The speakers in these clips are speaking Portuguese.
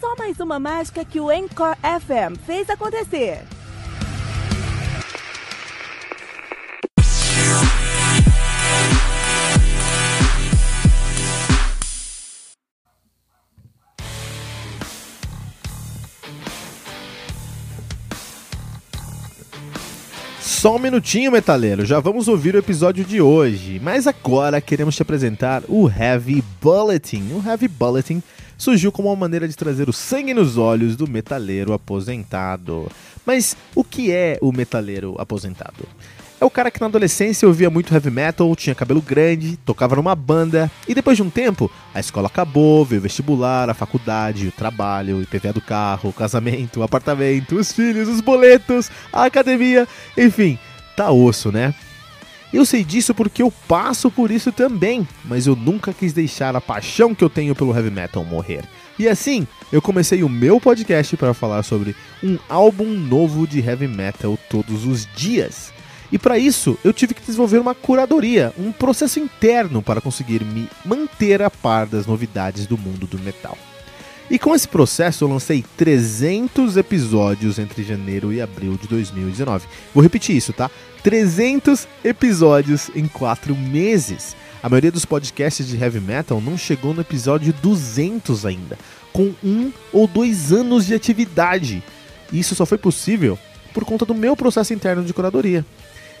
Só mais uma mágica que o Encore FM fez acontecer. Só um minutinho, metaleiro, já vamos ouvir o episódio de hoje. Mas agora queremos te apresentar o Heavy Bulletin. O Heavy Bulletin surgiu como uma maneira de trazer o sangue nos olhos do metaleiro aposentado. Mas o que é o metaleiro aposentado? É o cara que na adolescência ouvia muito heavy metal, tinha cabelo grande, tocava numa banda e depois de um tempo a escola acabou, veio o vestibular, a faculdade, o trabalho, o IPVA do carro, o casamento, o apartamento, os filhos, os boletos, a academia, enfim, tá osso, né? Eu sei disso porque eu passo por isso também, mas eu nunca quis deixar a paixão que eu tenho pelo heavy metal morrer. E assim, eu comecei o meu podcast para falar sobre um álbum novo de heavy metal todos os dias. E para isso, eu tive que desenvolver uma curadoria, um processo interno para conseguir me manter a par das novidades do mundo do metal. E com esse processo eu lancei 300 episódios entre janeiro e abril de 2019. Vou repetir isso, tá? 300 episódios em 4 meses. A maioria dos podcasts de heavy metal não chegou no episódio 200 ainda, com um ou dois anos de atividade. E isso só foi possível por conta do meu processo interno de curadoria.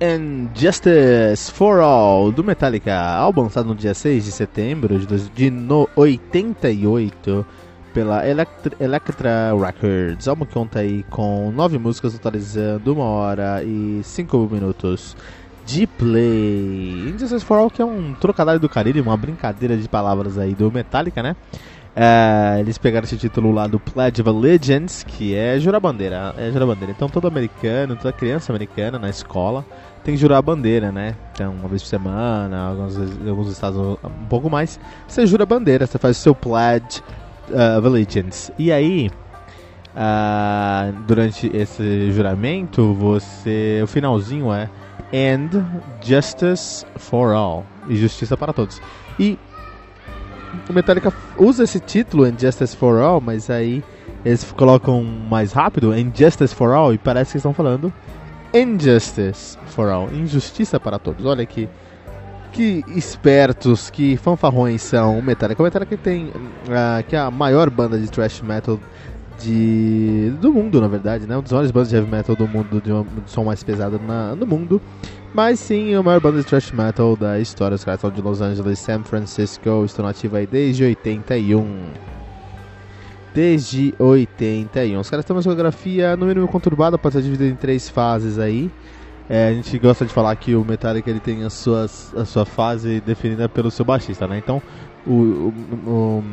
And Justice for All do Metallica, álbum lançado no dia 6 de setembro de, no 88 pela Electra, Electra Records. Álbum conta aí com nove músicas totalizando uma hora e cinco minutos de play. Injustice for All que é um trocadilho do carilho, uma brincadeira de palavras aí do Metallica, né? É, eles pegaram esse título lá do Pledge of Allegiance, que é jurar bandeira. É jurar bandeira. Então todo americano, toda criança americana na escola tem que jurar a bandeira, né? Então, uma vez por semana, alguns, alguns estados um pouco mais, você jura a bandeira, você faz o seu Pledge uh, of Allegiance. E aí, uh, durante esse juramento, você. O finalzinho é And Justice for All. E justiça para todos. E o Metallica usa esse título, Injustice for All, mas aí eles colocam mais rápido, Injustice for All, e parece que estão falando Injustice for All, injustiça para todos. Olha que que espertos, que fanfarrões são o Metallica. O Metallica tem uh, que é a maior banda de thrash metal de do mundo, na verdade, né? Um dos maiores bandas de heavy metal do mundo, de, uma, som mais pesado na, no mundo. Mas sim, a maior banda de thrash metal da história. Os caras são de Los Angeles, San Francisco, estão nativos aí desde 81. Desde 81. Os caras têm uma discografia no mínimo conturbada, pode ser dividida em três fases aí. É, a gente gosta de falar que o Metallica ele tem as suas, a sua fase definida pelo seu baixista, né? Então, o, o, o,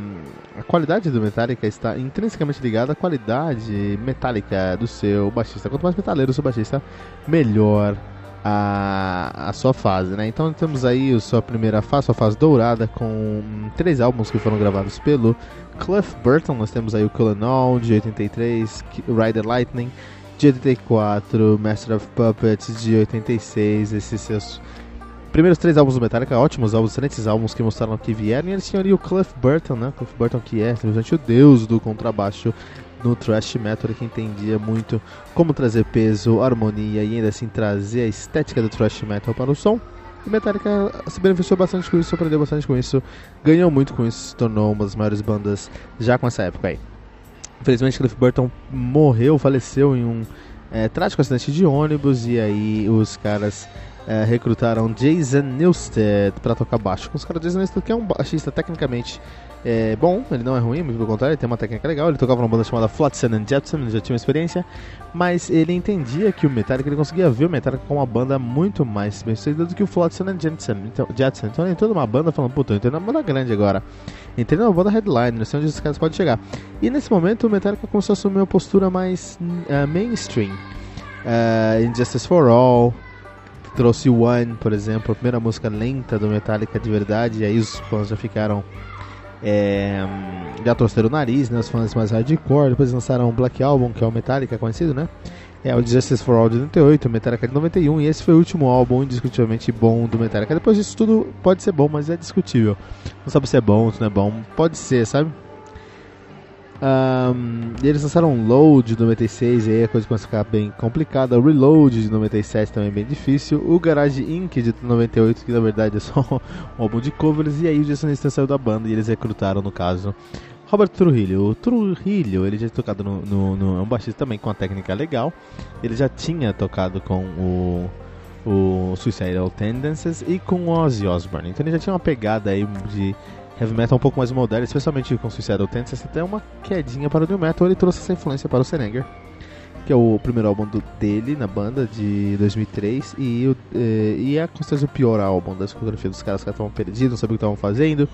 a qualidade do Metallica está intrinsecamente ligada à qualidade metálica do seu baixista. Quanto mais metaleiro o seu baixista, melhor a, a sua fase, né? Então temos aí a sua primeira fase, sua fase dourada, com três álbuns que foram gravados pelo Cliff Burton. Nós temos aí o Colonel de 83, Rider Lightning de 84, Master of Puppets de 86, esses seus primeiros três álbuns do Metallica, ótimos álbuns, excelentes álbuns que mostraram que vieram. E eles tinham ali o Cliff Burton, né? Cliff Burton que é simplesmente o deus do contrabaixo no thrash metal, que entendia muito como trazer peso, harmonia e ainda assim trazer a estética do thrash metal para o som. E Metallica se beneficiou bastante com isso, aprendeu bastante com isso, ganhou muito com isso, se tornou uma das maiores bandas já com essa época aí. Infelizmente, Cliff Burton morreu, faleceu em um é, trágico acidente de ônibus e aí os caras é, recrutaram Jason Newsted para tocar baixo. Os caras Jason Newsted que é um baixista tecnicamente é, bom, ele não é ruim, muito pelo contrário, ele tem uma técnica legal. Ele tocava numa banda chamada Flotsam and Jetsam, ele já tinha uma experiência, mas ele entendia que o Metallica, ele conseguia ver o Metallica como uma banda muito mais bem sucedida do que o Flotsam and Jetsam. Então, Jetsam. então ele entrou numa banda falando, puta, eu entrei numa banda grande agora. Entrei numa banda headline, não sei onde esses caras podem chegar. E nesse momento o Metallica começou a assumir uma postura mais uh, mainstream. Uh, Injustice for All, trouxe One, por exemplo, a primeira música lenta do Metallica de verdade, e aí os fãs já ficaram é, já torceram o nariz, né? Os fãs mais hardcore. Depois lançaram o Black Album, que é o Metallica conhecido, né? É o Justice for All de 98, o Metallica de 91, e esse foi o último álbum indiscutivelmente bom do Metallica. Depois disso tudo pode ser bom, mas é discutível. Não sabe se é bom, se não é bom. Pode ser, sabe? Um, eles lançaram Load de 96, e aí a coisa começa a ficar bem complicada. Reload de 97 também é bem difícil. O Garage Inc. de 98, que na verdade é só um álbum de covers. E aí o Jason Newsted saiu da banda e eles recrutaram, no caso, Robert Trujillo. O Trujillo, ele já tinha tocado no, no, no, É um baixista também com uma técnica legal. Ele já tinha tocado com o, o Suicidal Tendencies e com Ozzy Osbourne. Então ele já tinha uma pegada aí de heavy metal um pouco mais moderno, especialmente com Suicidal Tendencies, até uma quedinha para o new metal, ele trouxe essa influência para o Senenger, que é o primeiro álbum do, dele na banda de 2003 e, o, eh, e é com o pior álbum da discografia dos caras, os caras estavam perdidos, não sabiam o que estavam fazendo,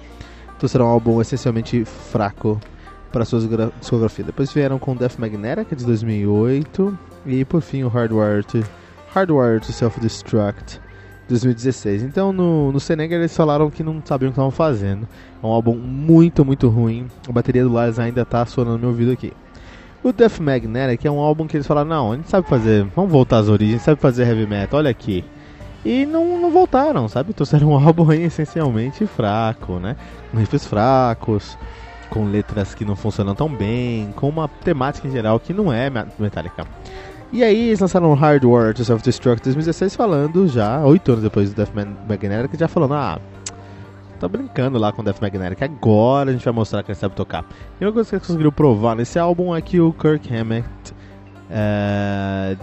trouxeram um álbum essencialmente fraco para sua discografia. Depois vieram com Death Magnetic, é de 2008, e por fim o Hardware to, Hardware to Self-Destruct, 2016. Então no, no Senegal eles falaram que não sabiam o que estavam fazendo. É um álbum muito, muito ruim. A bateria do Lars ainda tá sonando no meu ouvido aqui. O Death Magnetic é um álbum que eles falaram, não, a gente sabe fazer, vamos voltar às origens, sabe fazer heavy metal, olha aqui. E não, não voltaram, sabe? Trouxeram um álbum aí essencialmente fraco, né? Com riffs fracos, com letras que não funcionam tão bem, com uma temática em geral que não é Metallica. E aí eles lançaram Hardware to Self-Destruct 2016 falando já, oito anos depois do Death Magnetic, já falando, ah, tá brincando lá com Death Magnetic, agora a gente vai mostrar que ele sabe tocar. E uma coisa que eles conseguiram provar nesse álbum é que o Kirk Hammett, é,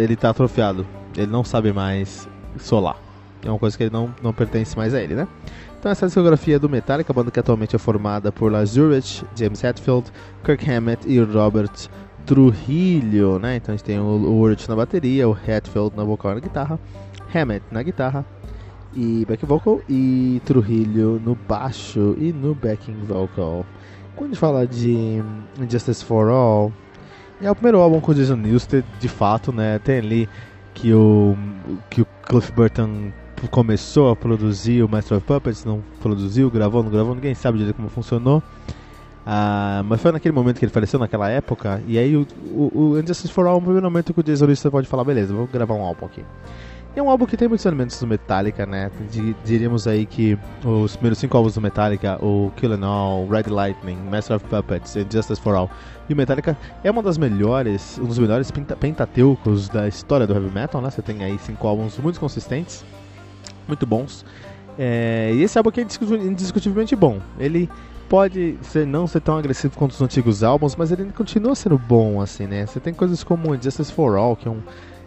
ele tá atrofiado. Ele não sabe mais solar. É uma coisa que ele não, não pertence mais a ele, né? Então essa é discografia do Metallica, a banda que atualmente é formada por Lars Ulrich, James Hetfield, Kirk Hammett e Robert Trujillo, né? Então a gente tem o, o Ulrich na bateria, o Hetfield na vocal e na guitarra, Hammett na guitarra e back vocal e Trujillo no baixo e no backing vocal. Quando a gente fala de Justice for All, é o primeiro álbum com o Jason Newsted, de fato, né? Tem ali que o que o Cliff Burton começou a produzir o Master of Puppets, não produziu, gravou, não gravou, ninguém sabe direito como funcionou. Ah, mas foi naquele momento que ele faleceu, naquela época, e aí o, o, o Injustice for All é o primeiro momento que o Jason Newsted pode falar, beleza, vou gravar um álbum aqui. É um álbum que tem muitos elementos do Metallica, né? Diríamos aí que os primeiros cinco álbuns do Metallica, o Kill and All, Red Lightning, Master of Puppets e Justice for All, e o Metallica é uma das melhores, um dos melhores pentateucos da história do heavy metal, né? Você tem aí cinco álbuns muito consistentes, muito bons. É, e esse álbum aqui é indiscutivelmente bom. Ele pode ser, não ser tão agressivo quanto os antigos álbuns, mas ele continua sendo bom, assim, né? Você tem coisas como Justice for All, que é um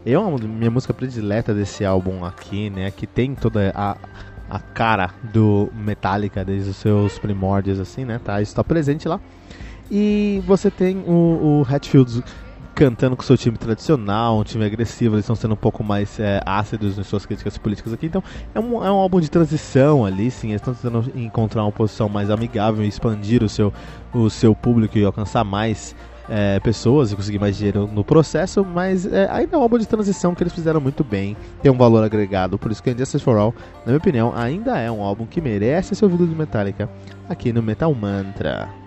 é uma minha música predileta desse álbum aqui, né? Que tem toda a, a cara do Metallica desde os seus primórdios, assim, né? Tá, isso tá presente lá. E você tem o, o Hatfield cantando com seu time tradicional, um time agressivo, eles estão sendo um pouco mais é, ácidos nas suas críticas políticas aqui. Então é um, é um álbum de transição ali, sim. Eles estão tentando encontrar uma posição mais amigável e expandir o seu, o seu público e alcançar mais é, pessoas e conseguir mais dinheiro no processo, mas é, ainda é um álbum de transição que eles fizeram muito bem, tem um valor agregado, por isso que Injustice for All, na minha opinião, ainda é um álbum que merece ser ouvido de Metallica aqui no Metal Mantra.